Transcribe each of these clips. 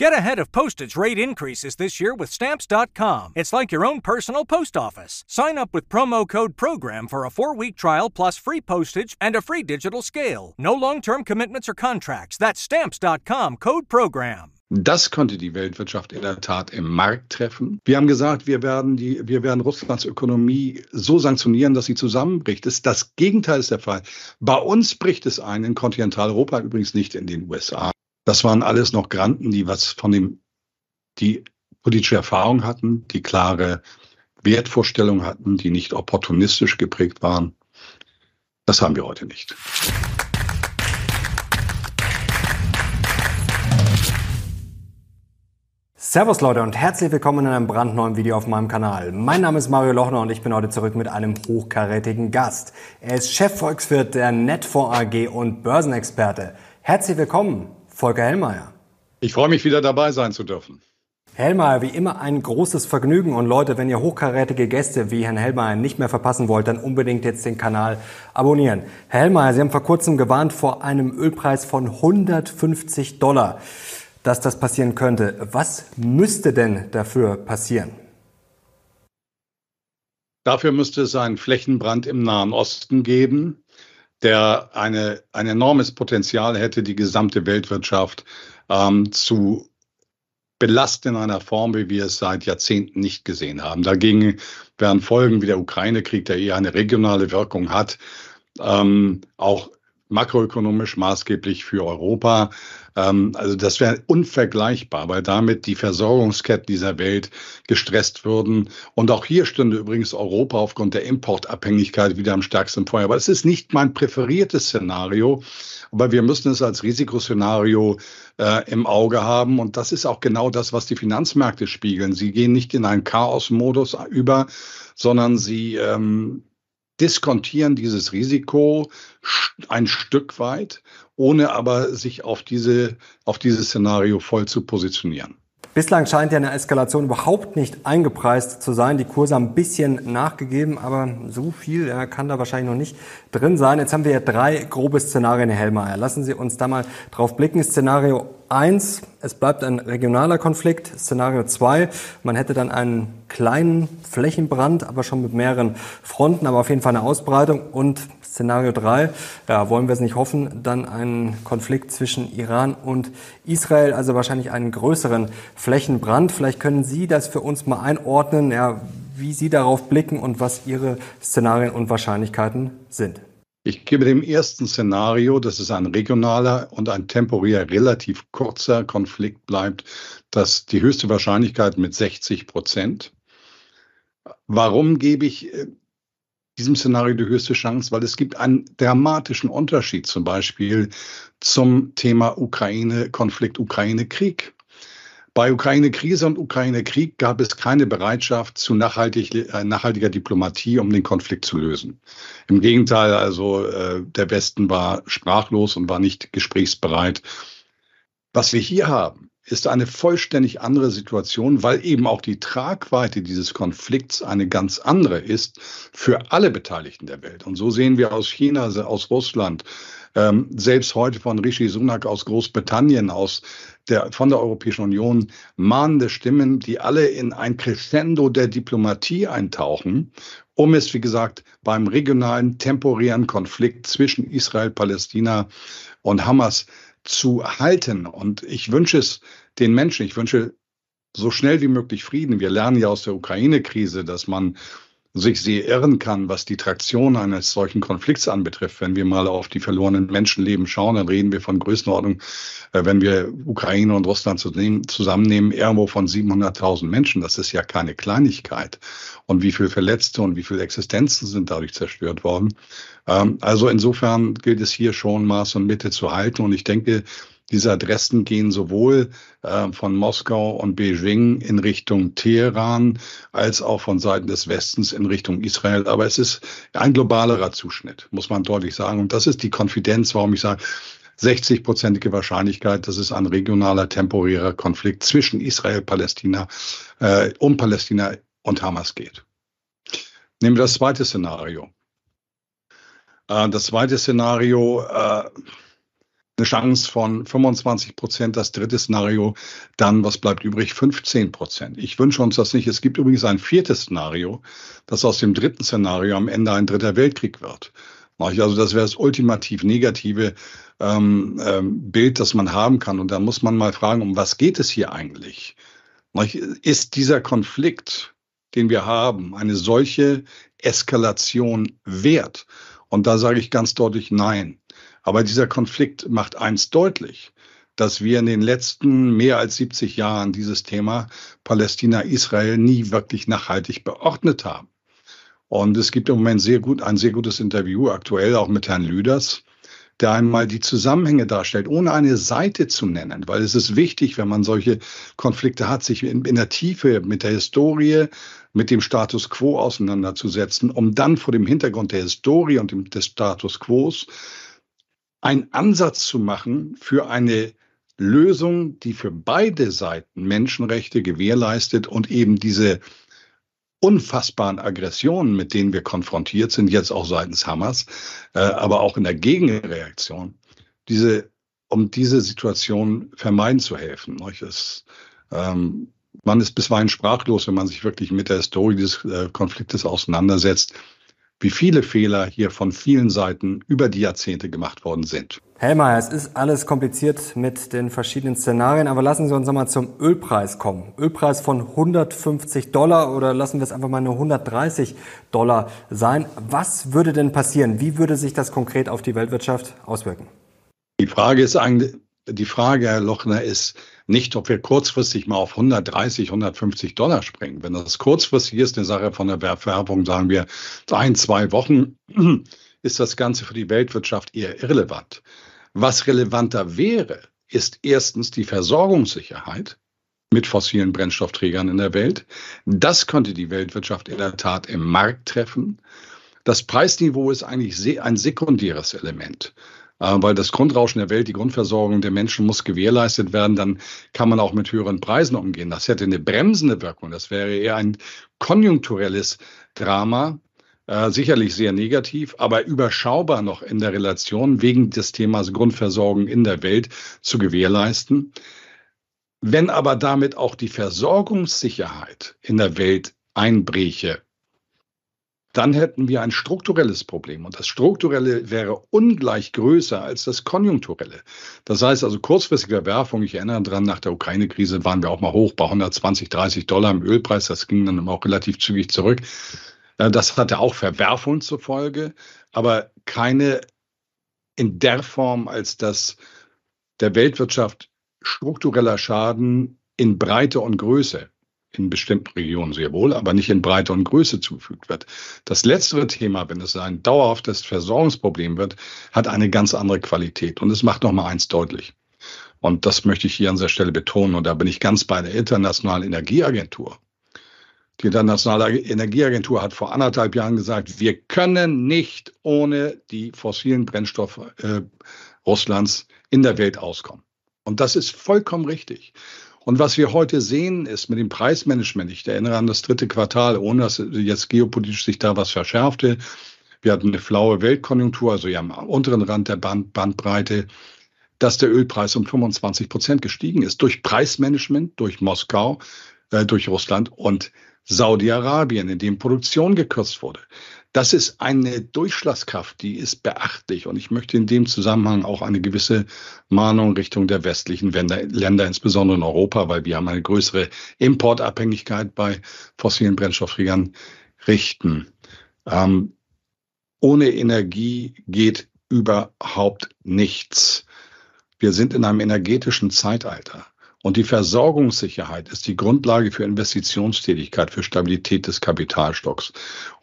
Get ahead of postage rate increases this year with Stamps.com. It's like your own personal post office. Sign up with promo code PROGRAM for a four week trial plus free postage and a free digital scale. No long term commitments or contracts. That's Stamps.com code PROGRAM. Das konnte die Weltwirtschaft in der Tat im Markt treffen. Wir haben gesagt, wir werden, die, wir werden Russlands Ökonomie so sanktionieren, dass sie zusammenbricht. Das, das Gegenteil ist der Fall. Bei uns bricht es ein, in Kontinentaleuropa, übrigens nicht in den USA. Das waren alles noch Granten, die was von dem, die politische Erfahrung hatten, die klare Wertvorstellungen hatten, die nicht opportunistisch geprägt waren. Das haben wir heute nicht. Servus Leute und herzlich willkommen in einem brandneuen Video auf meinem Kanal. Mein Name ist Mario Lochner und ich bin heute zurück mit einem hochkarätigen Gast. Er ist Chefvolkswirt der Netfonds AG und Börsenexperte. Herzlich willkommen, Volker Hellmeier. Ich freue mich wieder dabei sein zu dürfen. Hellmeier, wie immer ein großes Vergnügen und Leute, wenn ihr hochkarätige Gäste wie Herrn Hellmeier nicht mehr verpassen wollt, dann unbedingt jetzt den Kanal abonnieren. Herr Hellmeier, Sie haben vor kurzem gewarnt vor einem Ölpreis von 150 Dollar dass das passieren könnte. Was müsste denn dafür passieren? Dafür müsste es einen Flächenbrand im Nahen Osten geben, der eine, ein enormes Potenzial hätte, die gesamte Weltwirtschaft ähm, zu belasten in einer Form, wie wir es seit Jahrzehnten nicht gesehen haben. Dagegen wären Folgen wie der Ukraine-Krieg, der eher eine regionale Wirkung hat, ähm, auch makroökonomisch maßgeblich für Europa. Ähm, also das wäre unvergleichbar, weil damit die Versorgungsketten dieser Welt gestresst würden. Und auch hier stünde übrigens Europa aufgrund der Importabhängigkeit wieder am stärksten Feuer. Aber es ist nicht mein präferiertes Szenario. Aber wir müssen es als Risikoszenario äh, im Auge haben. Und das ist auch genau das, was die Finanzmärkte spiegeln. Sie gehen nicht in einen Chaos-Modus über, sondern sie ähm, diskontieren dieses Risiko ein Stück weit, ohne aber sich auf diese, auf dieses Szenario voll zu positionieren. Bislang scheint ja eine Eskalation überhaupt nicht eingepreist zu sein. Die Kurse haben ein bisschen nachgegeben, aber so viel kann da wahrscheinlich noch nicht drin sein. Jetzt haben wir ja drei grobe Szenarien, Herr Hellmeier. Lassen Sie uns da mal drauf blicken. Szenario eins, es bleibt ein regionaler Konflikt. Szenario zwei, man hätte dann einen kleinen Flächenbrand, aber schon mit mehreren Fronten, aber auf jeden Fall eine Ausbreitung. Und Szenario drei, ja, wollen wir es nicht hoffen, dann einen Konflikt zwischen Iran und Israel, also wahrscheinlich einen größeren Flächenbrand. Vielleicht können Sie das für uns mal einordnen, ja, wie Sie darauf blicken und was Ihre Szenarien und Wahrscheinlichkeiten sind. Ich gebe dem ersten Szenario, dass es ein regionaler und ein temporär relativ kurzer Konflikt bleibt, dass die höchste Wahrscheinlichkeit mit 60 Prozent. Warum gebe ich äh, diesem Szenario die höchste Chance? Weil es gibt einen dramatischen Unterschied zum Beispiel zum Thema Ukraine-Konflikt, Ukraine-Krieg. Bei Ukraine-Krise und Ukraine-Krieg gab es keine Bereitschaft zu nachhaltig, äh, nachhaltiger Diplomatie, um den Konflikt zu lösen. Im Gegenteil, also äh, der Westen war sprachlos und war nicht gesprächsbereit. Was wir hier haben, ist eine vollständig andere Situation, weil eben auch die Tragweite dieses Konflikts eine ganz andere ist für alle Beteiligten der Welt. Und so sehen wir aus China, aus Russland, ähm, selbst heute von Rishi Sunak aus Großbritannien, aus der, von der Europäischen Union mahnende Stimmen, die alle in ein Crescendo der Diplomatie eintauchen, um es, wie gesagt, beim regionalen temporären Konflikt zwischen Israel, Palästina und Hamas zu halten. Und ich wünsche es den Menschen, ich wünsche so schnell wie möglich Frieden. Wir lernen ja aus der Ukraine-Krise, dass man sich sehr irren kann, was die Traktion eines solchen Konflikts anbetrifft. Wenn wir mal auf die verlorenen Menschenleben schauen, dann reden wir von Größenordnung, äh, wenn wir Ukraine und Russland zusammennehmen, irgendwo von 700.000 Menschen. Das ist ja keine Kleinigkeit. Und wie viele Verletzte und wie viele Existenzen sind dadurch zerstört worden. Ähm, also insofern gilt es hier schon Maß und Mitte zu halten. Und ich denke, diese Adressen gehen sowohl äh, von Moskau und Beijing in Richtung Teheran als auch von Seiten des Westens in Richtung Israel. Aber es ist ein globalerer Zuschnitt, muss man deutlich sagen. Und das ist die Konfidenz, warum ich sage, 60-prozentige Wahrscheinlichkeit, dass es ein regionaler, temporärer Konflikt zwischen Israel, Palästina, äh, um Palästina und Hamas geht. Nehmen wir das zweite Szenario. Äh, das zweite Szenario, äh, eine Chance von 25 Prozent. Das dritte Szenario, dann, was bleibt übrig? 15 Prozent. Ich wünsche uns das nicht. Es gibt übrigens ein viertes Szenario, dass aus dem dritten Szenario am Ende ein dritter Weltkrieg wird. Also das wäre das ultimativ negative ähm, ähm, Bild, das man haben kann. Und da muss man mal fragen, um was geht es hier eigentlich? Ist dieser Konflikt, den wir haben, eine solche Eskalation wert? Und da sage ich ganz deutlich Nein. Aber dieser Konflikt macht eins deutlich, dass wir in den letzten mehr als 70 Jahren dieses Thema Palästina-Israel nie wirklich nachhaltig beordnet haben. Und es gibt im Moment sehr gut, ein sehr gutes Interview, aktuell auch mit Herrn Lüders, der einmal die Zusammenhänge darstellt, ohne eine Seite zu nennen, weil es ist wichtig, wenn man solche Konflikte hat, sich in, in der Tiefe mit der Historie, mit dem Status quo auseinanderzusetzen, um dann vor dem Hintergrund der Historie und dem, des Status quo einen Ansatz zu machen für eine Lösung, die für beide Seiten Menschenrechte gewährleistet und eben diese unfassbaren Aggressionen, mit denen wir konfrontiert sind, jetzt auch seitens Hamas, äh, aber auch in der Gegenreaktion, diese, um diese Situation vermeiden zu helfen. Ähm, man ist bisweilen sprachlos, wenn man sich wirklich mit der Historie des äh, Konfliktes auseinandersetzt wie viele Fehler hier von vielen Seiten über die Jahrzehnte gemacht worden sind. Helmer, es ist alles kompliziert mit den verschiedenen Szenarien, aber lassen Sie uns nochmal zum Ölpreis kommen. Ölpreis von 150 Dollar oder lassen wir es einfach mal nur 130 Dollar sein. Was würde denn passieren? Wie würde sich das konkret auf die Weltwirtschaft auswirken? Die Frage ist eigentlich, die Frage, Herr Lochner, ist nicht, ob wir kurzfristig mal auf 130, 150 Dollar springen. Wenn das kurzfristig ist, eine Sache von der Werbung, sagen wir, ein, zwei Wochen, ist das Ganze für die Weltwirtschaft eher irrelevant. Was relevanter wäre, ist erstens die Versorgungssicherheit mit fossilen Brennstoffträgern in der Welt. Das könnte die Weltwirtschaft in der Tat im Markt treffen. Das Preisniveau ist eigentlich ein sekundäres Element. Äh, weil das Grundrauschen der Welt, die Grundversorgung der Menschen muss gewährleistet werden, dann kann man auch mit höheren Preisen umgehen. Das hätte eine bremsende Wirkung. Das wäre eher ein konjunkturelles Drama, äh, sicherlich sehr negativ, aber überschaubar noch in der Relation wegen des Themas Grundversorgung in der Welt zu gewährleisten. Wenn aber damit auch die Versorgungssicherheit in der Welt einbreche, dann hätten wir ein strukturelles Problem. Und das strukturelle wäre ungleich größer als das konjunkturelle. Das heißt also kurzfristige Werfung, ich erinnere daran, nach der Ukraine-Krise waren wir auch mal hoch bei 120, 30 Dollar im Ölpreis. Das ging dann auch relativ zügig zurück. Äh, das hatte auch Verwerfungen zur Folge, aber keine in der Form, als dass der Weltwirtschaft struktureller Schaden in Breite und Größe in bestimmten Regionen sehr wohl, aber nicht in Breite und Größe zugefügt wird. Das letztere Thema, wenn es ein dauerhaftes Versorgungsproblem wird, hat eine ganz andere Qualität. Und es macht noch mal eins deutlich. Und das möchte ich hier an dieser Stelle betonen. Und da bin ich ganz bei der Internationalen Energieagentur. Die Internationale Energieagentur hat vor anderthalb Jahren gesagt, wir können nicht ohne die fossilen Brennstoffe äh, Russlands in der Welt auskommen. Und das ist vollkommen richtig. Und was wir heute sehen, ist mit dem Preismanagement, ich erinnere an das dritte Quartal, ohne dass jetzt geopolitisch sich da was verschärfte. Wir hatten eine flaue Weltkonjunktur, also ja am unteren Rand der Band, Bandbreite, dass der Ölpreis um 25 Prozent gestiegen ist durch Preismanagement, durch Moskau, äh, durch Russland und Saudi-Arabien, in dem Produktion gekürzt wurde. Das ist eine Durchschlagskraft, die ist beachtlich. Und ich möchte in dem Zusammenhang auch eine gewisse Mahnung Richtung der westlichen Länder, insbesondere in Europa, weil wir haben eine größere Importabhängigkeit bei fossilen Brennstoffträgern, richten. Ähm, ohne Energie geht überhaupt nichts. Wir sind in einem energetischen Zeitalter. Und die Versorgungssicherheit ist die Grundlage für Investitionstätigkeit, für Stabilität des Kapitalstocks.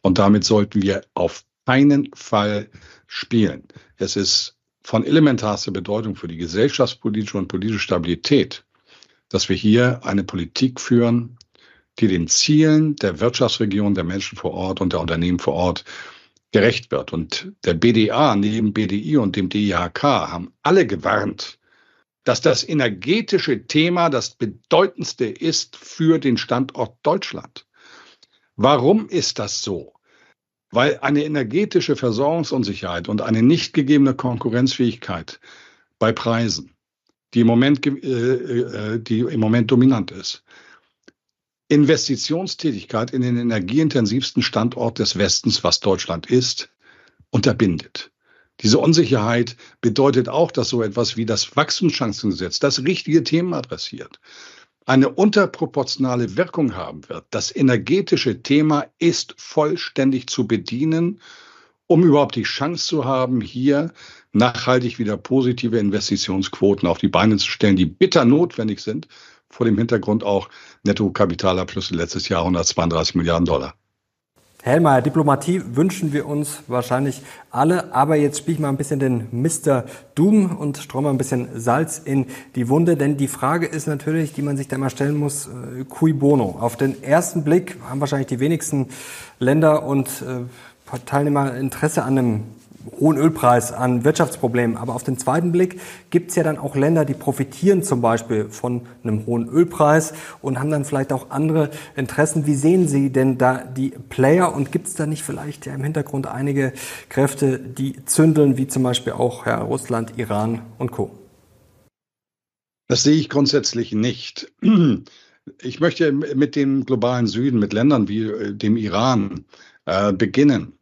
Und damit sollten wir auf keinen Fall spielen. Es ist von elementarster Bedeutung für die gesellschaftspolitische und politische Stabilität, dass wir hier eine Politik führen, die den Zielen der Wirtschaftsregion, der Menschen vor Ort und der Unternehmen vor Ort gerecht wird. Und der BDA neben BDI und dem DIHK haben alle gewarnt, dass das energetische Thema das bedeutendste ist für den Standort Deutschland. Warum ist das so? Weil eine energetische Versorgungsunsicherheit und eine nicht gegebene Konkurrenzfähigkeit bei Preisen, die im Moment, äh, äh, die im Moment dominant ist. Investitionstätigkeit in den energieintensivsten Standort des Westens, was Deutschland ist, unterbindet. Diese Unsicherheit bedeutet auch, dass so etwas wie das Wachstumschancengesetz das richtige Thema adressiert, eine unterproportionale Wirkung haben wird. Das energetische Thema ist vollständig zu bedienen, um überhaupt die Chance zu haben, hier nachhaltig wieder positive Investitionsquoten auf die Beine zu stellen, die bitter notwendig sind, vor dem Hintergrund auch Netto-Kapitalabflüsse letztes Jahr 132 Milliarden Dollar. Hellmeier, Diplomatie wünschen wir uns wahrscheinlich alle, aber jetzt spiele ich mal ein bisschen den Mr. Doom und streue mal ein bisschen Salz in die Wunde, denn die Frage ist natürlich, die man sich da mal stellen muss, äh, cui bono. Auf den ersten Blick haben wahrscheinlich die wenigsten Länder und äh, Teilnehmer Interesse an einem hohen Ölpreis, an Wirtschaftsproblemen. Aber auf den zweiten Blick gibt es ja dann auch Länder, die profitieren zum Beispiel von einem hohen Ölpreis und haben dann vielleicht auch andere Interessen. Wie sehen Sie denn da die Player und gibt es da nicht vielleicht ja im Hintergrund einige Kräfte, die zündeln, wie zum Beispiel auch ja, Russland, Iran und Co.? Das sehe ich grundsätzlich nicht. Ich möchte mit dem globalen Süden, mit Ländern wie äh, dem Iran äh, beginnen.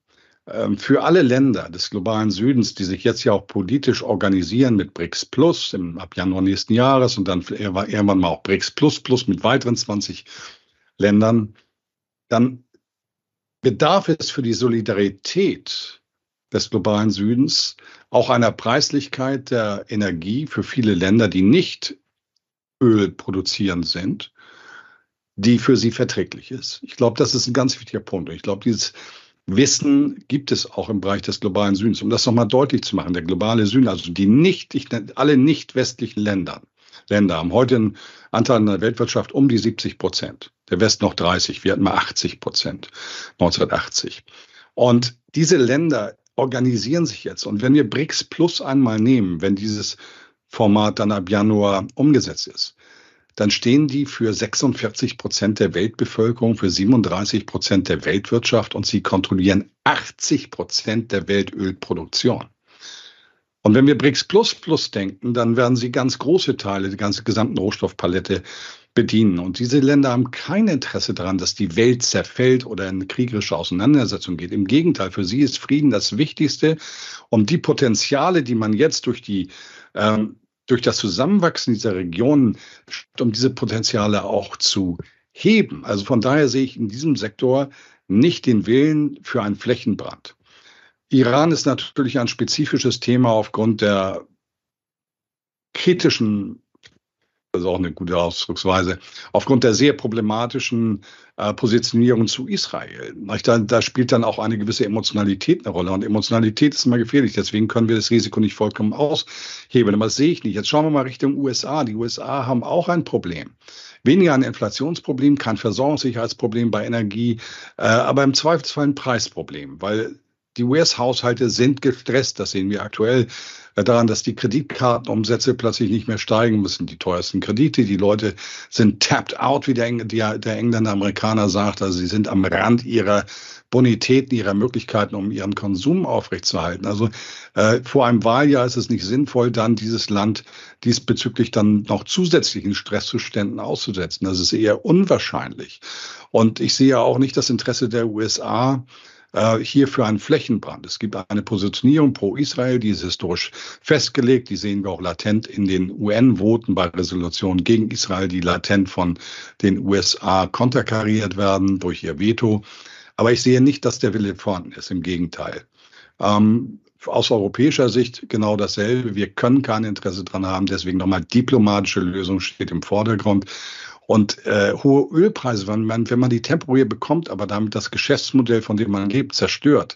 Ähm, für alle Länder des globalen Südens, die sich jetzt ja auch politisch organisieren mit BRICS Plus im, ab Januar nächsten Jahres und dann irgendwann mal auch BRICS Plus Plus mit weiteren 20 Ländern, dann bedarf es für die Solidarität des globalen Südens auch einer Preislichkeit der Energie für viele Länder, die nicht Öl produzieren sind, die für sie verträglich ist. Ich glaube, das ist ein ganz wichtiger Punkt. Ich glaube, dieses Wissen gibt es auch im Bereich des globalen Südens. Um das nochmal deutlich zu machen, der globale Süden, also die nicht, ich nenne alle nicht westlichen Länder, Länder haben heute einen Anteil in der Weltwirtschaft um die 70 Prozent. Der West noch 30. Wir hatten mal 80 Prozent 1980. Und diese Länder organisieren sich jetzt. Und wenn wir BRICS Plus einmal nehmen, wenn dieses Format dann ab Januar umgesetzt ist, dann stehen die für 46 Prozent der Weltbevölkerung, für 37 Prozent der Weltwirtschaft und sie kontrollieren 80 Prozent der Weltölproduktion. Und wenn wir BRICS Plus Plus denken, dann werden sie ganz große Teile, die ganze gesamte Rohstoffpalette bedienen. Und diese Länder haben kein Interesse daran, dass die Welt zerfällt oder in kriegerische Auseinandersetzung geht. Im Gegenteil, für sie ist Frieden das Wichtigste, um die Potenziale, die man jetzt durch die ähm, durch das Zusammenwachsen dieser Regionen, um diese Potenziale auch zu heben. Also von daher sehe ich in diesem Sektor nicht den Willen für einen Flächenbrand. Iran ist natürlich ein spezifisches Thema aufgrund der kritischen das ist auch eine gute Ausdrucksweise, aufgrund der sehr problematischen äh, Positionierung zu Israel. Da, da, spielt dann auch eine gewisse Emotionalität eine Rolle. Und Emotionalität ist immer gefährlich. Deswegen können wir das Risiko nicht vollkommen aushebeln. Aber das sehe ich nicht. Jetzt schauen wir mal Richtung USA. Die USA haben auch ein Problem. Weniger ein Inflationsproblem, kein Versorgungssicherheitsproblem bei Energie, äh, aber im Zweifelsfall ein Preisproblem, weil die US-Haushalte sind gestresst. Das sehen wir aktuell daran, dass die Kreditkartenumsätze plötzlich nicht mehr steigen müssen. Die teuersten Kredite, die Leute sind tapped out, wie der, der Engländer Amerikaner sagt. Also sie sind am Rand ihrer Bonitäten, ihrer Möglichkeiten, um ihren Konsum aufrechtzuerhalten. Also äh, vor einem Wahljahr ist es nicht sinnvoll, dann dieses Land diesbezüglich dann noch zusätzlichen Stresszuständen auszusetzen. Das ist eher unwahrscheinlich. Und ich sehe auch nicht das Interesse der USA, äh, hier für einen Flächenbrand. Es gibt eine Positionierung pro Israel, die ist historisch festgelegt. Die sehen wir auch latent in den UN-Voten bei Resolutionen gegen Israel, die latent von den USA konterkariert werden durch ihr Veto. Aber ich sehe nicht, dass der Wille vorhanden ist. Im Gegenteil. Ähm, aus europäischer Sicht genau dasselbe. Wir können kein Interesse dran haben. Deswegen nochmal diplomatische Lösung steht im Vordergrund. Und äh, hohe Ölpreise, wenn man, wenn man die temporär bekommt, aber damit das Geschäftsmodell, von dem man lebt, zerstört,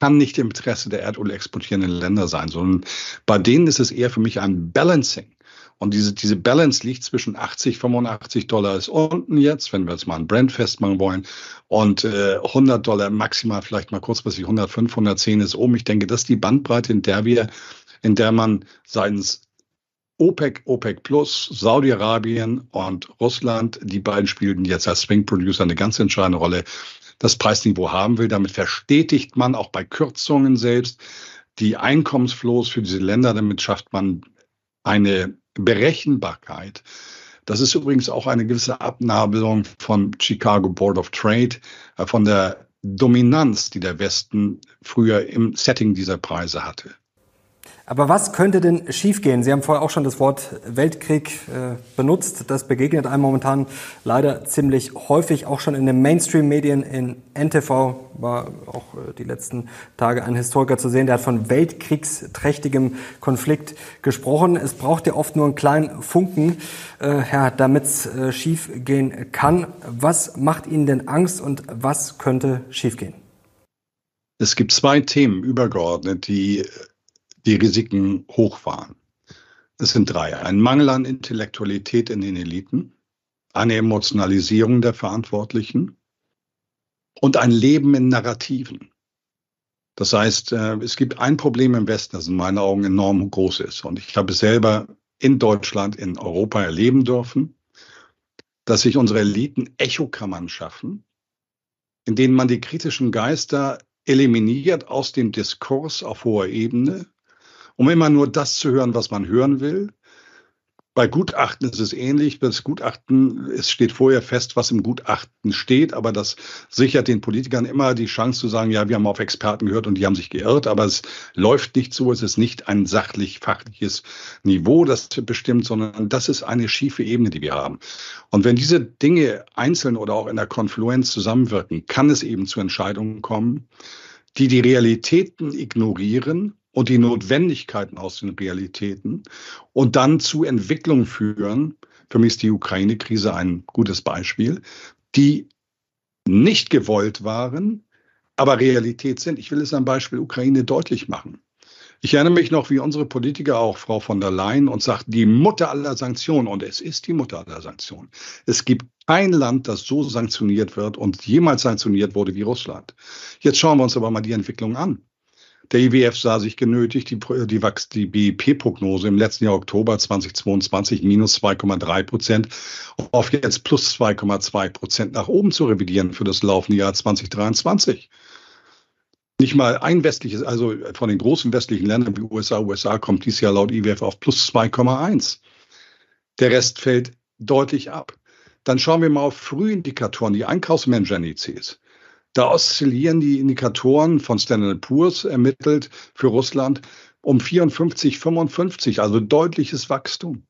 kann nicht im Interesse der Erdöl exportierenden Länder sein, sondern bei denen ist es eher für mich ein Balancing. Und diese, diese Balance liegt zwischen 80, 85 Dollar ist unten jetzt, wenn wir jetzt mal ein Brand festmachen wollen, und äh, 100 Dollar maximal, vielleicht mal kurzfristig 105, 110 ist oben. Ich denke, das ist die Bandbreite, in der wir, in der man seitens OPEC, OPEC Plus, Saudi-Arabien und Russland, die beiden spielten jetzt als Swing Producer eine ganz entscheidende Rolle, das Preisniveau haben will. Damit verstetigt man auch bei Kürzungen selbst die Einkommensflows für diese Länder. Damit schafft man eine Berechenbarkeit. Das ist übrigens auch eine gewisse Abnabelung von Chicago Board of Trade, äh, von der Dominanz, die der Westen früher im Setting dieser Preise hatte. Aber was könnte denn schiefgehen? Sie haben vorher auch schon das Wort Weltkrieg äh, benutzt. Das begegnet einem momentan leider ziemlich häufig, auch schon in den Mainstream-Medien. In NTV war auch äh, die letzten Tage ein Historiker zu sehen, der hat von weltkriegsträchtigem Konflikt gesprochen. Es braucht ja oft nur einen kleinen Funken, äh, ja, damit es äh, schiefgehen kann. Was macht Ihnen denn Angst und was könnte schiefgehen? Es gibt zwei Themen übergeordnet, die die Risiken hoch waren. Es sind drei. Ein Mangel an Intellektualität in den Eliten, eine Emotionalisierung der Verantwortlichen und ein Leben in Narrativen. Das heißt, äh, es gibt ein Problem im Westen, das in meinen Augen enorm groß ist. Und ich habe es selber in Deutschland, in Europa erleben dürfen, dass sich unsere Eliten Echokammern schaffen, in denen man die kritischen Geister eliminiert aus dem Diskurs auf hoher Ebene um immer nur das zu hören, was man hören will. Bei Gutachten ist es ähnlich. Das Gutachten, es steht vorher fest, was im Gutachten steht, aber das sichert den Politikern immer die Chance zu sagen, ja, wir haben auf Experten gehört und die haben sich geirrt, aber es läuft nicht so. Es ist nicht ein sachlich-fachliches Niveau, das bestimmt, sondern das ist eine schiefe Ebene, die wir haben. Und wenn diese Dinge einzeln oder auch in der Konfluenz zusammenwirken, kann es eben zu Entscheidungen kommen, die die Realitäten ignorieren und die Notwendigkeiten aus den Realitäten und dann zu Entwicklungen führen. Für mich ist die Ukraine-Krise ein gutes Beispiel, die nicht gewollt waren, aber Realität sind. Ich will es am Beispiel Ukraine deutlich machen. Ich erinnere mich noch, wie unsere Politiker, auch Frau von der Leyen, uns sagten, die Mutter aller Sanktionen, und es ist die Mutter aller Sanktionen. Es gibt kein Land, das so sanktioniert wird und jemals sanktioniert wurde wie Russland. Jetzt schauen wir uns aber mal die Entwicklung an. Der IWF sah sich genötigt, die, die, die BIP-Prognose im letzten Jahr Oktober 2022 minus 2,3 Prozent auf jetzt plus 2,2 Prozent nach oben zu revidieren für das laufende Jahr 2023. Nicht mal ein westliches, also von den großen westlichen Ländern wie USA, USA kommt dieses Jahr laut IWF auf plus 2,1. Der Rest fällt deutlich ab. Dann schauen wir mal auf Frühindikatoren, die Einkaufsmanager-Indizes. Da oszillieren die Indikatoren von Standard Poor's ermittelt für Russland um 54, 55, also deutliches Wachstum.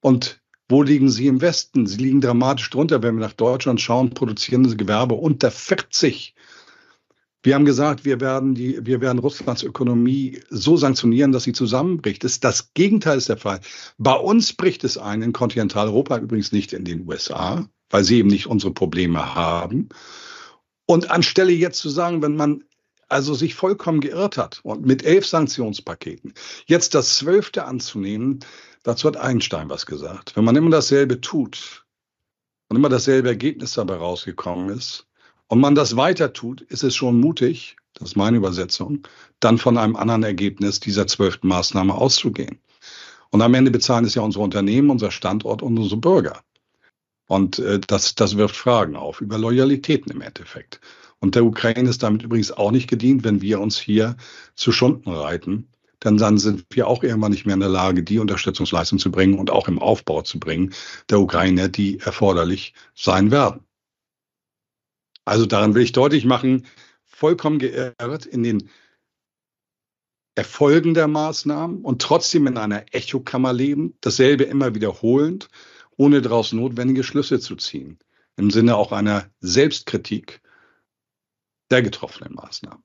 Und wo liegen sie im Westen? Sie liegen dramatisch drunter. Wenn wir nach Deutschland schauen, produzierendes Gewerbe unter 40. Wir haben gesagt, wir werden, die, wir werden Russlands Ökonomie so sanktionieren, dass sie zusammenbricht. Das, das Gegenteil ist der Fall. Bei uns bricht es ein, in Kontinentaleuropa, übrigens nicht in den USA, weil sie eben nicht unsere Probleme haben. Und anstelle jetzt zu sagen, wenn man also sich vollkommen geirrt hat und mit elf Sanktionspaketen jetzt das zwölfte anzunehmen, dazu hat Einstein was gesagt. Wenn man immer dasselbe tut und immer dasselbe Ergebnis dabei rausgekommen ist und man das weiter tut, ist es schon mutig, das ist meine Übersetzung, dann von einem anderen Ergebnis dieser zwölften Maßnahme auszugehen. Und am Ende bezahlen es ja unsere Unternehmen, unser Standort und unsere Bürger. Und äh, das, das wirft Fragen auf über Loyalitäten im Endeffekt. Und der Ukraine ist damit übrigens auch nicht gedient, wenn wir uns hier zu Schunden reiten. Denn dann sind wir auch irgendwann nicht mehr in der Lage, die Unterstützungsleistung zu bringen und auch im Aufbau zu bringen der Ukraine, die erforderlich sein werden. Also daran will ich deutlich machen, vollkommen geirrt in den Erfolgen der Maßnahmen und trotzdem in einer Echokammer leben, dasselbe immer wiederholend ohne daraus notwendige Schlüsse zu ziehen. Im Sinne auch einer Selbstkritik der getroffenen Maßnahmen.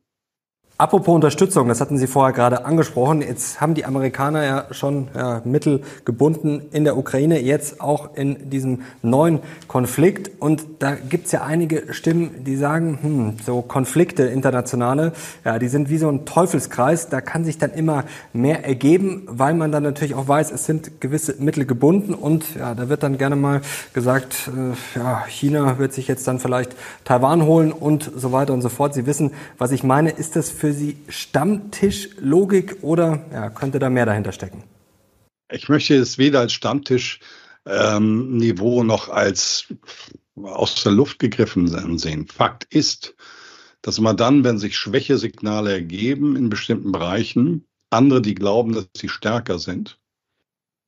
Apropos Unterstützung, das hatten Sie vorher gerade angesprochen. Jetzt haben die Amerikaner ja schon ja, Mittel gebunden in der Ukraine, jetzt auch in diesem neuen Konflikt. Und da gibt's ja einige Stimmen, die sagen, hm, so Konflikte internationale, ja, die sind wie so ein Teufelskreis. Da kann sich dann immer mehr ergeben, weil man dann natürlich auch weiß, es sind gewisse Mittel gebunden. Und ja, da wird dann gerne mal gesagt, äh, ja, China wird sich jetzt dann vielleicht Taiwan holen und so weiter und so fort. Sie wissen, was ich meine. Ist das für für Sie Stammtischlogik oder ja, könnte da mehr dahinter stecken? Ich möchte es weder als Stammtischniveau ähm, noch als aus der Luft gegriffen sehen. Fakt ist, dass man dann, wenn sich Schwächesignale ergeben in bestimmten Bereichen, andere, die glauben, dass sie stärker sind,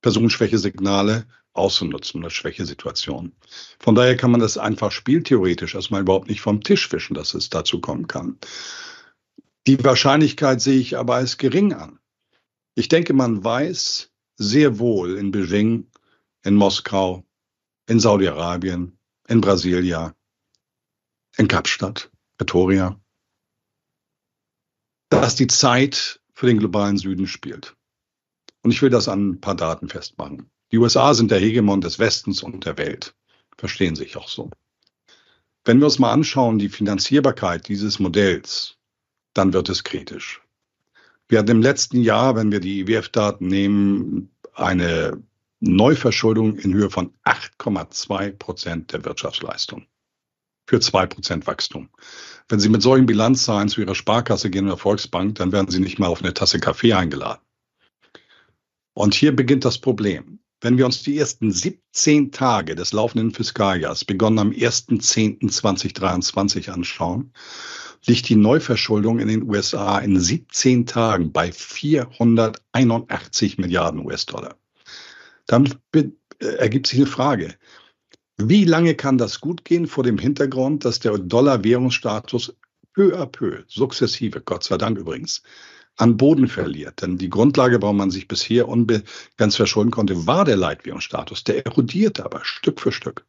Personenschwäche-Signale auszunutzen, eine Schwächesituation. Von daher kann man das einfach spieltheoretisch erstmal überhaupt nicht vom Tisch wischen, dass es dazu kommen kann. Die Wahrscheinlichkeit sehe ich aber als gering an. Ich denke, man weiß sehr wohl in Beijing, in Moskau, in Saudi-Arabien, in Brasilia, in Kapstadt, Pretoria, dass die Zeit für den globalen Süden spielt. Und ich will das an ein paar Daten festmachen. Die USA sind der Hegemon des Westens und der Welt. Verstehen sich auch so. Wenn wir uns mal anschauen, die Finanzierbarkeit dieses Modells, dann wird es kritisch. Wir hatten im letzten Jahr, wenn wir die IWF-Daten nehmen, eine Neuverschuldung in Höhe von 8,2 Prozent der Wirtschaftsleistung für zwei Prozent Wachstum. Wenn Sie mit solchen Bilanzzahlen zu Ihrer Sparkasse gehen oder Volksbank, dann werden Sie nicht mal auf eine Tasse Kaffee eingeladen. Und hier beginnt das Problem. Wenn wir uns die ersten 17 Tage des laufenden Fiskaljahres, begonnen am 1.10.2023 anschauen, liegt die Neuverschuldung in den USA in 17 Tagen bei 481 Milliarden US-Dollar. Damit äh, ergibt sich eine Frage. Wie lange kann das gut gehen vor dem Hintergrund, dass der Dollar-Währungsstatus peu à peu, sukzessive, Gott sei Dank übrigens, an Boden verliert. Denn die Grundlage, warum man sich bisher unbegrenzt verschulden konnte, war der Leitwährungsstatus. Der erodierte aber Stück für Stück.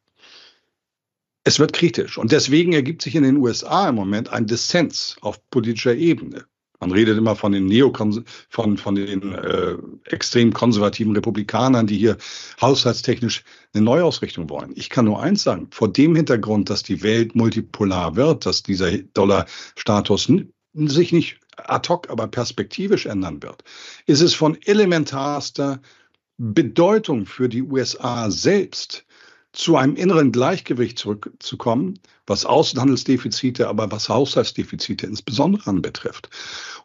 Es wird kritisch. Und deswegen ergibt sich in den USA im Moment ein Dissens auf politischer Ebene. Man redet immer von den Neokon von, von den äh, extrem konservativen Republikanern, die hier haushaltstechnisch eine Neuausrichtung wollen. Ich kann nur eins sagen, vor dem Hintergrund, dass die Welt multipolar wird, dass dieser Dollarstatus sich nicht ad hoc, aber perspektivisch ändern wird, ist es von elementarster Bedeutung für die USA selbst, zu einem inneren Gleichgewicht zurückzukommen, was Außenhandelsdefizite, aber was Haushaltsdefizite insbesondere anbetrifft.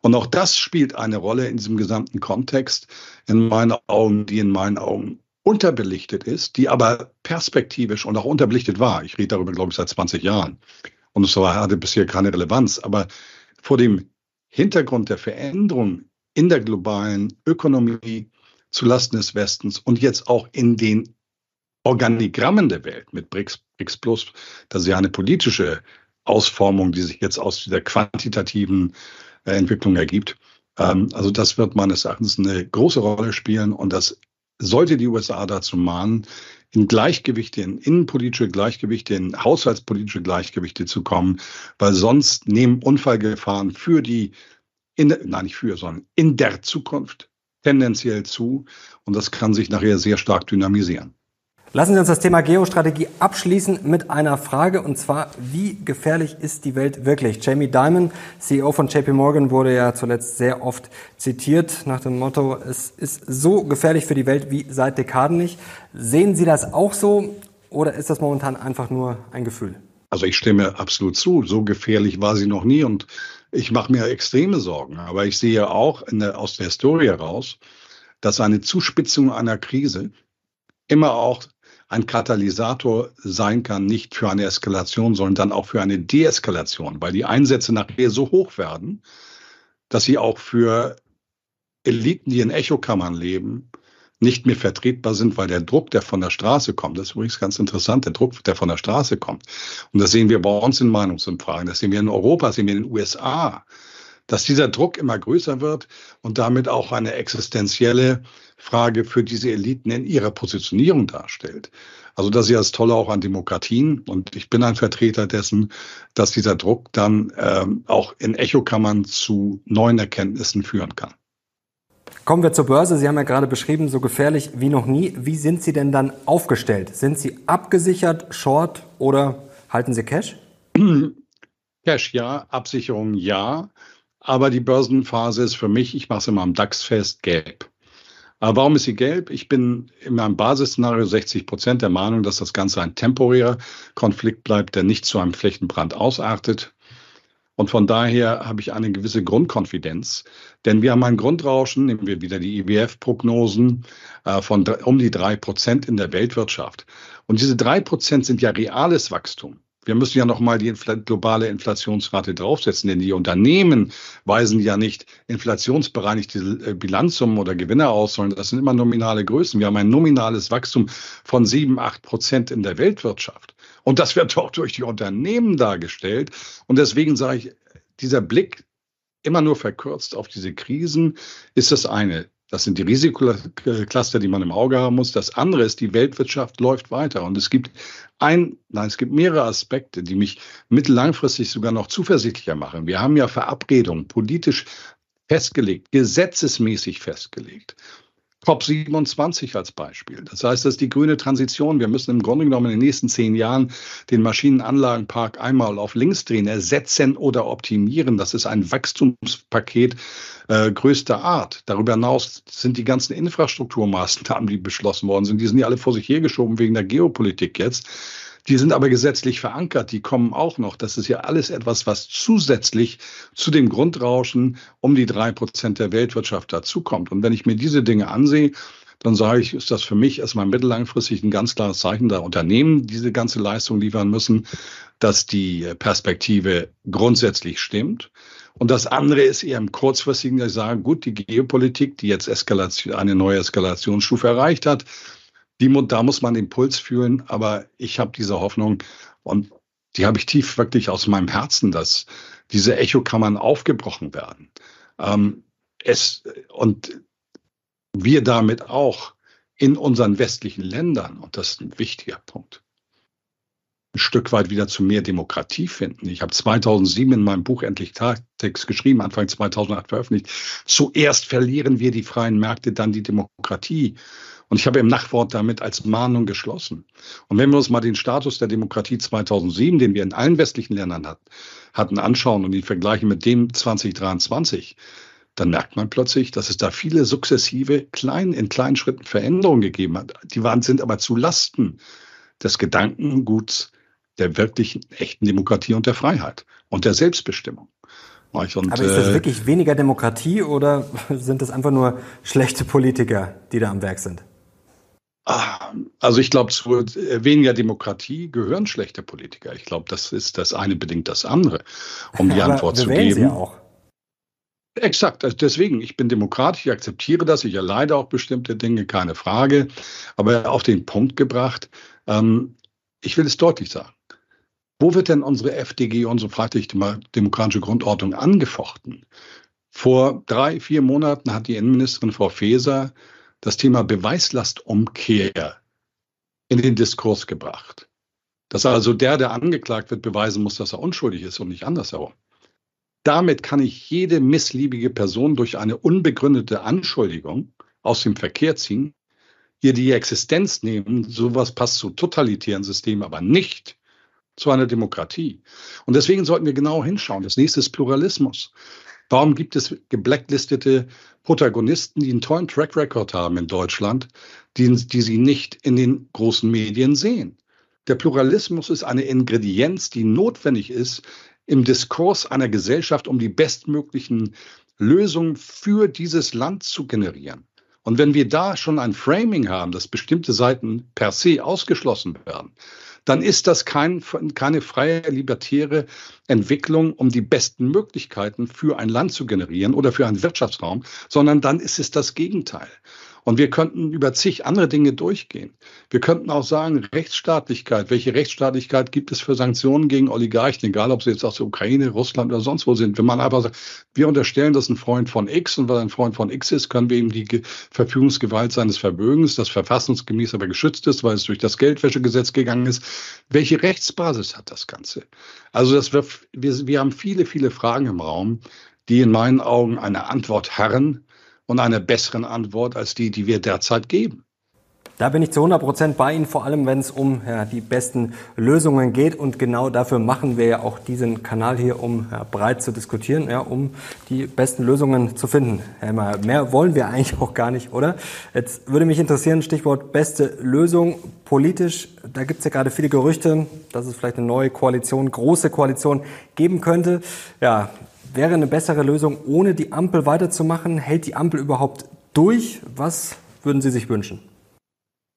Und auch das spielt eine Rolle in diesem gesamten Kontext, in meinen Augen, die in meinen Augen unterbelichtet ist, die aber perspektivisch und auch unterbelichtet war. Ich rede darüber, glaube ich, seit 20 Jahren. Und es hatte bisher keine Relevanz. Aber vor dem Hintergrund der Veränderung in der globalen Ökonomie zulasten des Westens und jetzt auch in den Organigrammen der Welt mit BRICS, BRICS Plus, das ist ja eine politische Ausformung, die sich jetzt aus dieser quantitativen äh, Entwicklung ergibt. Ähm, also das wird meines Erachtens eine große Rolle spielen und das sollte die USA dazu mahnen, in Gleichgewichte, in innenpolitische Gleichgewichte, in haushaltspolitische Gleichgewichte zu kommen, weil sonst nehmen Unfallgefahren für die, in, nein nicht für, sondern in der Zukunft tendenziell zu und das kann sich nachher sehr stark dynamisieren. Lassen Sie uns das Thema Geostrategie abschließen mit einer Frage und zwar, wie gefährlich ist die Welt wirklich? Jamie Dimon, CEO von JP Morgan, wurde ja zuletzt sehr oft zitiert nach dem Motto, es ist so gefährlich für die Welt wie seit Dekaden nicht. Sehen Sie das auch so oder ist das momentan einfach nur ein Gefühl? Also ich stimme absolut zu. So gefährlich war sie noch nie und ich mache mir extreme Sorgen. Aber ich sehe auch der, aus der Historie heraus, dass eine Zuspitzung einer Krise immer auch ein Katalysator sein kann, nicht für eine Eskalation, sondern dann auch für eine Deeskalation, weil die Einsätze nachher so hoch werden, dass sie auch für Eliten, die in Echokammern leben, nicht mehr vertretbar sind, weil der Druck, der von der Straße kommt, das ist übrigens ganz interessant, der Druck, der von der Straße kommt. Und das sehen wir bei uns in Meinungsumfragen, das sehen wir in Europa, das sehen wir in den USA, dass dieser Druck immer größer wird und damit auch eine existenzielle Frage für diese Eliten in ihrer Positionierung darstellt. Also das ist ja das Tolle auch an Demokratien und ich bin ein Vertreter dessen, dass dieser Druck dann ähm, auch in Echokammern zu neuen Erkenntnissen führen kann. Kommen wir zur Börse. Sie haben ja gerade beschrieben, so gefährlich wie noch nie. Wie sind Sie denn dann aufgestellt? Sind Sie abgesichert, short oder halten Sie Cash? Cash ja, Absicherung ja. Aber die Börsenphase ist für mich, ich mache es immer am DAX fest, gelb. Aber warum ist sie gelb? Ich bin in meinem Basisszenario 60 Prozent der Meinung, dass das Ganze ein temporärer Konflikt bleibt, der nicht zu einem Flächenbrand ausartet. Und von daher habe ich eine gewisse Grundkonfidenz. Denn wir haben ein Grundrauschen, nehmen wir wieder die IWF-Prognosen, äh, von um die drei Prozent in der Weltwirtschaft. Und diese drei Prozent sind ja reales Wachstum. Wir müssen ja nochmal die globale Inflationsrate draufsetzen, denn die Unternehmen weisen ja nicht inflationsbereinigte äh, Bilanzsummen oder Gewinne aus, sondern das sind immer nominale Größen. Wir haben ein nominales Wachstum von sieben, acht Prozent in der Weltwirtschaft. Und das wird doch durch die Unternehmen dargestellt. Und deswegen sage ich, dieser Blick immer nur verkürzt auf diese Krisen ist das eine. Das sind die Risikocluster, die man im Auge haben muss. Das andere ist, die Weltwirtschaft läuft weiter. Und es gibt ein, nein, es gibt mehrere Aspekte, die mich mittellangfristig sogar noch zuversichtlicher machen. Wir haben ja Verabredungen politisch festgelegt, gesetzesmäßig festgelegt. COP27 als Beispiel. Das heißt, das ist die grüne Transition. Wir müssen im Grunde genommen in den nächsten zehn Jahren den Maschinenanlagenpark einmal auf links drehen, ersetzen oder optimieren. Das ist ein Wachstumspaket äh, größter Art. Darüber hinaus sind die ganzen Infrastrukturmaßnahmen, die beschlossen worden sind, die sind ja alle vor sich hergeschoben wegen der Geopolitik jetzt. Die sind aber gesetzlich verankert, die kommen auch noch. Das ist ja alles etwas, was zusätzlich zu dem Grundrauschen um die drei Prozent der Weltwirtschaft dazukommt. Und wenn ich mir diese Dinge ansehe, dann sage ich, ist das für mich erstmal mittellangfristig ein ganz klares Zeichen, da Unternehmen diese ganze Leistung liefern müssen, dass die Perspektive grundsätzlich stimmt. Und das andere ist eher im kurzfristigen, dass ich sage, gut, die Geopolitik, die jetzt Eskalation, eine neue Eskalationsstufe erreicht hat, die, da muss man den Puls fühlen, aber ich habe diese Hoffnung und die habe ich tief wirklich aus meinem Herzen, dass diese Echokammern aufgebrochen werden. Ähm, es, und wir damit auch in unseren westlichen Ländern, und das ist ein wichtiger Punkt, ein Stück weit wieder zu mehr Demokratie finden. Ich habe 2007 in meinem Buch Endlich Text geschrieben, Anfang 2008 veröffentlicht. Zuerst verlieren wir die freien Märkte, dann die Demokratie. Und ich habe im Nachwort damit als Mahnung geschlossen. Und wenn wir uns mal den Status der Demokratie 2007, den wir in allen westlichen Ländern hatten, anschauen und ihn vergleichen mit dem 2023, dann merkt man plötzlich, dass es da viele sukzessive klein, in kleinen Schritten Veränderungen gegeben hat. Die waren, sind aber zu Lasten des Gedankenguts der wirklichen, echten Demokratie und der Freiheit und der Selbstbestimmung. Und, aber ist das äh, wirklich weniger Demokratie oder sind das einfach nur schlechte Politiker, die da am Werk sind? Ah, also ich glaube, zu äh, weniger Demokratie gehören schlechte Politiker. Ich glaube, das ist das eine bedingt das andere, um die Antwort zu geben. Sie auch. Exakt, also deswegen, ich bin Demokrat, ich akzeptiere das, ich erleide auch bestimmte Dinge, keine Frage. Aber auf den Punkt gebracht, ähm, ich will es deutlich sagen. Wo wird denn unsere FDG, unsere freiheitlich-demokratische Grundordnung angefochten? Vor drei, vier Monaten hat die Innenministerin Frau Faeser das Thema Beweislastumkehr in den Diskurs gebracht. Dass also der, der angeklagt wird, beweisen muss, dass er unschuldig ist und nicht andersherum. Damit kann ich jede missliebige Person durch eine unbegründete Anschuldigung aus dem Verkehr ziehen, ihr die Existenz nehmen. Sowas passt zu totalitären Systemen, aber nicht zu einer Demokratie. Und deswegen sollten wir genau hinschauen. Das nächste ist Pluralismus. Warum gibt es gebblacklistete Protagonisten, die einen tollen Track Record haben in Deutschland, die, die sie nicht in den großen Medien sehen? Der Pluralismus ist eine Ingredienz, die notwendig ist im Diskurs einer Gesellschaft, um die bestmöglichen Lösungen für dieses Land zu generieren. Und wenn wir da schon ein Framing haben, dass bestimmte Seiten per se ausgeschlossen werden, dann ist das kein, keine freie, libertäre Entwicklung, um die besten Möglichkeiten für ein Land zu generieren oder für einen Wirtschaftsraum, sondern dann ist es das Gegenteil. Und wir könnten über zig andere Dinge durchgehen. Wir könnten auch sagen, Rechtsstaatlichkeit. Welche Rechtsstaatlichkeit gibt es für Sanktionen gegen Oligarchen, egal ob sie jetzt aus der Ukraine, Russland oder sonst wo sind? Wenn man einfach sagt, wir unterstellen, dass ein Freund von X und weil ein Freund von X ist, können wir ihm die Verfügungsgewalt seines Vermögens, das verfassungsgemäß aber geschützt ist, weil es durch das Geldwäschegesetz gegangen ist. Welche Rechtsbasis hat das Ganze? Also das wir, wir, wir haben viele, viele Fragen im Raum, die in meinen Augen eine Antwort harren und einer besseren Antwort als die, die wir derzeit geben. Da bin ich zu 100 Prozent bei Ihnen, vor allem wenn es um ja, die besten Lösungen geht. Und genau dafür machen wir ja auch diesen Kanal hier, um ja, breit zu diskutieren, ja, um die besten Lösungen zu finden. Herr Mayer, mehr wollen wir eigentlich auch gar nicht, oder? Jetzt würde mich interessieren, Stichwort beste Lösung. Politisch, da gibt es ja gerade viele Gerüchte, dass es vielleicht eine neue Koalition, große Koalition geben könnte. Ja, wäre eine bessere Lösung, ohne die Ampel weiterzumachen? Hält die Ampel überhaupt durch? Was würden Sie sich wünschen?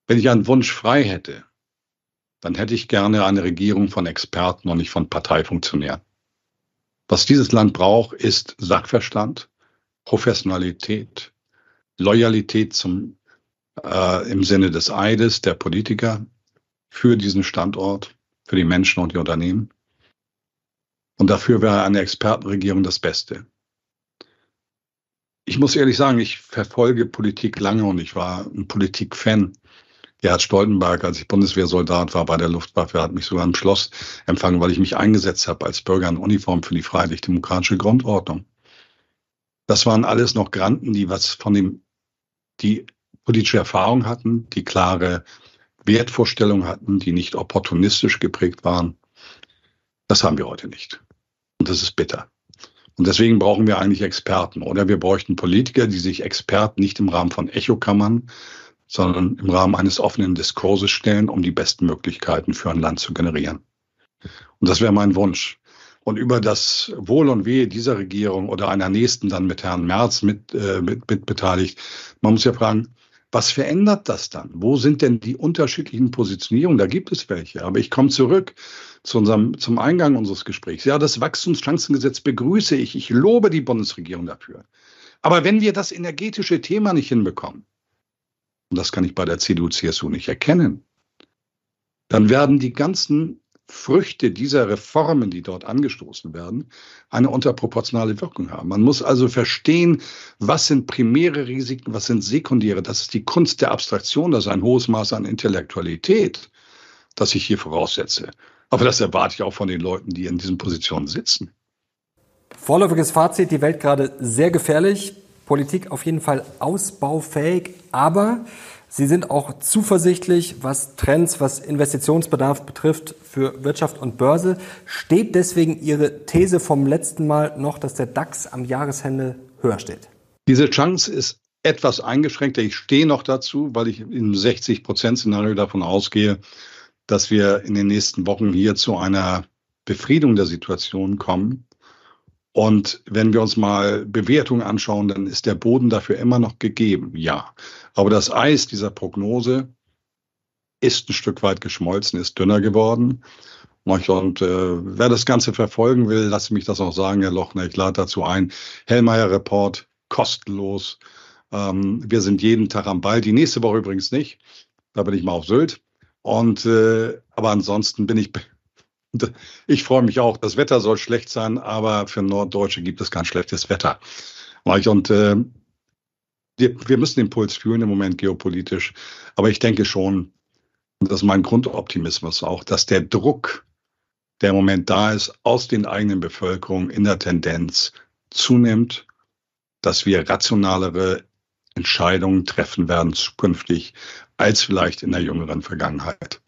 Wenn ich einen Wunsch frei hätte, dann hätte ich gerne eine Regierung von Experten und nicht von Parteifunktionären. Was dieses Land braucht, ist Sachverstand, Professionalität, Loyalität zum, äh, im Sinne des Eides der Politiker für diesen Standort, für die Menschen und die Unternehmen. Und dafür wäre eine Expertenregierung das Beste. Ich muss ehrlich sagen, ich verfolge Politik lange und ich war ein Politikfan. Gerhard Stoltenberg, als ich Bundeswehrsoldat war bei der Luftwaffe, hat mich sogar im Schloss empfangen, weil ich mich eingesetzt habe als Bürger in Uniform für die freiheitlich-demokratische Grundordnung. Das waren alles noch Granten, die was von dem, die politische Erfahrung hatten, die klare Wertvorstellungen hatten, die nicht opportunistisch geprägt waren. Das haben wir heute nicht. Und das ist bitter. Und deswegen brauchen wir eigentlich Experten. Oder wir bräuchten Politiker, die sich Experten nicht im Rahmen von Echokammern, sondern im Rahmen eines offenen Diskurses stellen, um die besten Möglichkeiten für ein Land zu generieren. Und das wäre mein Wunsch. Und über das Wohl und Wehe dieser Regierung oder einer nächsten dann mit Herrn Merz mit, äh, mit, mit beteiligt, man muss ja fragen, was verändert das dann? Wo sind denn die unterschiedlichen Positionierungen? Da gibt es welche. Aber ich komme zurück zu unserem, zum Eingang unseres Gesprächs. Ja, das Wachstumschancengesetz begrüße ich. Ich lobe die Bundesregierung dafür. Aber wenn wir das energetische Thema nicht hinbekommen, und das kann ich bei der CDU-CSU nicht erkennen, dann werden die ganzen Früchte dieser Reformen, die dort angestoßen werden, eine unterproportionale Wirkung haben. Man muss also verstehen, was sind primäre Risiken, was sind sekundäre. Das ist die Kunst der Abstraktion, das ist ein hohes Maß an Intellektualität, das ich hier voraussetze. Aber das erwarte ich auch von den Leuten, die in diesen Positionen sitzen. Vorläufiges Fazit, die Welt gerade sehr gefährlich. Politik auf jeden Fall ausbaufähig, aber Sie sind auch zuversichtlich, was Trends, was Investitionsbedarf betrifft für Wirtschaft und Börse. Steht deswegen Ihre These vom letzten Mal noch, dass der DAX am Jahresende höher steht? Diese Chance ist etwas eingeschränkter. Ich stehe noch dazu, weil ich im 60-Prozent-Szenario davon ausgehe, dass wir in den nächsten Wochen hier zu einer Befriedung der Situation kommen. Und wenn wir uns mal Bewertungen anschauen, dann ist der Boden dafür immer noch gegeben, ja. Aber das Eis dieser Prognose ist ein Stück weit geschmolzen, ist dünner geworden. Und äh, wer das Ganze verfolgen will, lasse mich das auch sagen, Herr Lochner. Ich lade dazu ein. Hellmeier Report, kostenlos. Ähm, wir sind jeden Tag am Ball. Die nächste Woche übrigens nicht. Da bin ich mal auf Sylt. Und äh, aber ansonsten bin ich ich freue mich auch. Das Wetter soll schlecht sein, aber für Norddeutsche gibt es kein schlechtes Wetter. Und äh, wir, wir müssen den Puls fühlen im Moment geopolitisch. Aber ich denke schon, und das ist mein Grundoptimismus auch, dass der Druck, der im Moment da ist, aus den eigenen Bevölkerungen in der Tendenz zunimmt, dass wir rationalere Entscheidungen treffen werden zukünftig als vielleicht in der jüngeren Vergangenheit.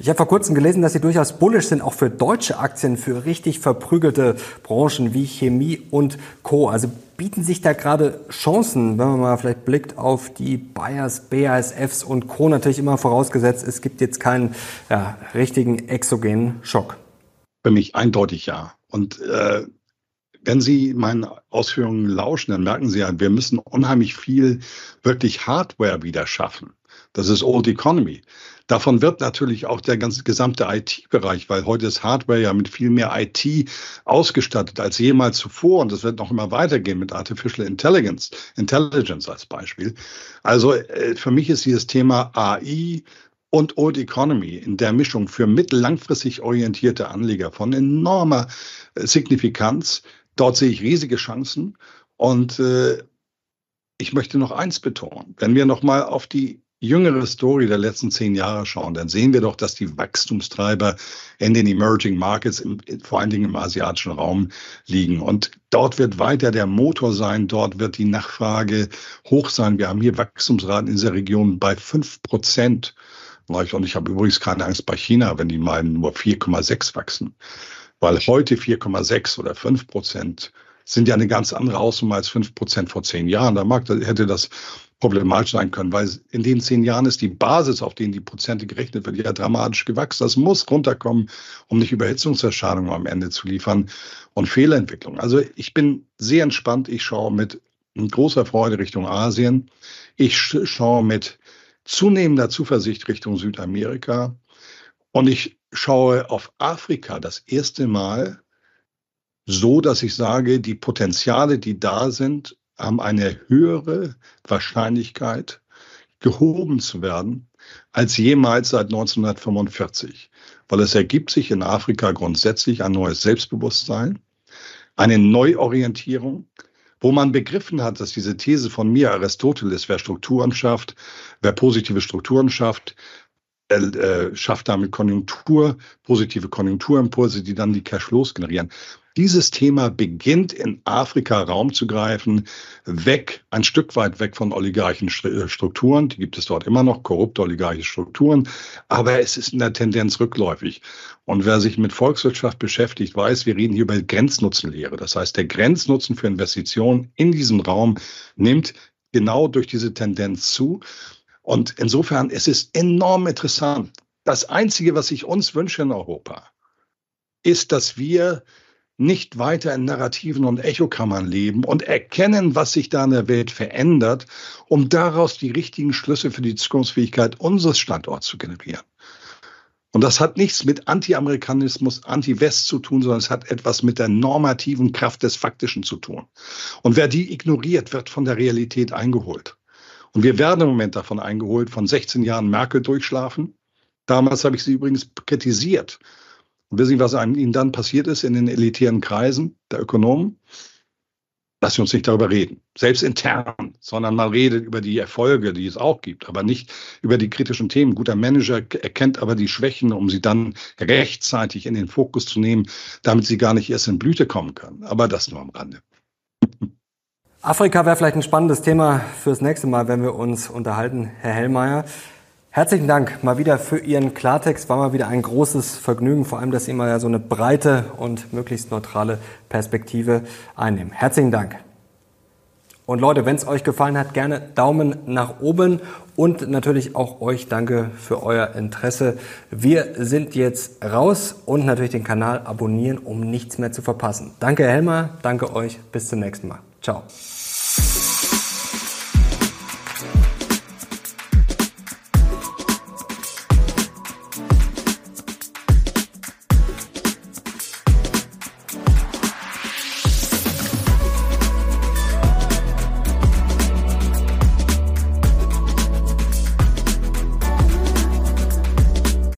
Ich habe vor kurzem gelesen, dass Sie durchaus bullish sind, auch für deutsche Aktien, für richtig verprügelte Branchen wie Chemie und Co. Also bieten sich da gerade Chancen, wenn man mal vielleicht blickt auf die Bayers, BASFs und Co. Natürlich immer vorausgesetzt, es gibt jetzt keinen ja, richtigen exogenen Schock. Für mich eindeutig ja. Und äh, wenn Sie meinen Ausführungen lauschen, dann merken Sie ja, wir müssen unheimlich viel wirklich Hardware wieder schaffen. Das ist Old Economy. Davon wird natürlich auch der ganze gesamte IT-Bereich, weil heute ist Hardware ja mit viel mehr IT ausgestattet als jemals zuvor und das wird noch immer weitergehen mit Artificial Intelligence, Intelligence als Beispiel. Also äh, für mich ist dieses Thema AI und Old Economy in der Mischung für mittellangfristig orientierte Anleger von enormer äh, Signifikanz. Dort sehe ich riesige Chancen und äh, ich möchte noch eins betonen. Wenn wir noch mal auf die jüngere Story der letzten zehn Jahre schauen, dann sehen wir doch, dass die Wachstumstreiber in den Emerging Markets, im, vor allen Dingen im asiatischen Raum, liegen. Und dort wird weiter der Motor sein, dort wird die Nachfrage hoch sein. Wir haben hier Wachstumsraten in dieser Region bei fünf Prozent. Und ich habe übrigens keine Angst bei China, wenn die mal nur 4,6 wachsen. Weil heute 4,6 oder 5 Prozent sind ja eine ganz andere Hausnummer als 5 Prozent vor zehn Jahren. Da mag, hätte das problematisch sein können, weil in den zehn Jahren ist die Basis, auf denen die Prozente gerechnet wird, ja dramatisch gewachsen. Das muss runterkommen, um nicht Überhitzungserscheinungen am Ende zu liefern und Fehlentwicklung. Also ich bin sehr entspannt. Ich schaue mit großer Freude Richtung Asien. Ich schaue mit zunehmender Zuversicht Richtung Südamerika. Und ich schaue auf Afrika das erste Mal so, dass ich sage, die Potenziale, die da sind, haben eine höhere Wahrscheinlichkeit, gehoben zu werden, als jemals seit 1945. Weil es ergibt sich in Afrika grundsätzlich ein neues Selbstbewusstsein, eine Neuorientierung, wo man begriffen hat, dass diese These von mir, Aristoteles, wer Strukturen schafft, wer positive Strukturen schafft, äh, schafft damit Konjunktur, positive Konjunkturimpulse, die dann die Cashflows generieren. Dieses Thema beginnt in Afrika Raum zu greifen, weg, ein Stück weit weg von oligarchischen äh, Strukturen. Die gibt es dort immer noch, korrupte oligarchische Strukturen. Aber es ist in der Tendenz rückläufig. Und wer sich mit Volkswirtschaft beschäftigt, weiß, wir reden hier über Grenznutzenlehre. Das heißt, der Grenznutzen für Investitionen in diesem Raum nimmt genau durch diese Tendenz zu. Und insofern es ist enorm interessant. Das Einzige, was ich uns wünsche in Europa, ist, dass wir nicht weiter in Narrativen und Echokammern leben und erkennen, was sich da in der Welt verändert, um daraus die richtigen Schlüsse für die Zukunftsfähigkeit unseres Standorts zu generieren. Und das hat nichts mit Anti-Amerikanismus, Anti-West zu tun, sondern es hat etwas mit der normativen Kraft des Faktischen zu tun. Und wer die ignoriert, wird von der Realität eingeholt. Und wir werden im Moment davon eingeholt, von 16 Jahren Merkel durchschlafen. Damals habe ich sie übrigens kritisiert und wissen Sie, was ihnen dann passiert ist in den elitären Kreisen der Ökonomen? Lass uns nicht darüber reden, selbst intern, sondern man redet über die Erfolge, die es auch gibt, aber nicht über die kritischen Themen. Guter Manager erkennt aber die Schwächen, um sie dann rechtzeitig in den Fokus zu nehmen, damit sie gar nicht erst in Blüte kommen können. Aber das nur am Rande. Afrika wäre vielleicht ein spannendes Thema fürs nächste Mal, wenn wir uns unterhalten, Herr Hellmeier. Herzlichen Dank mal wieder für Ihren Klartext. War mal wieder ein großes Vergnügen, vor allem, dass Sie ja so eine breite und möglichst neutrale Perspektive einnehmen. Herzlichen Dank. Und Leute, wenn es euch gefallen hat, gerne Daumen nach oben und natürlich auch euch danke für euer Interesse. Wir sind jetzt raus und natürlich den Kanal abonnieren, um nichts mehr zu verpassen. Danke Helmer, danke euch, bis zum nächsten Mal. Ciao.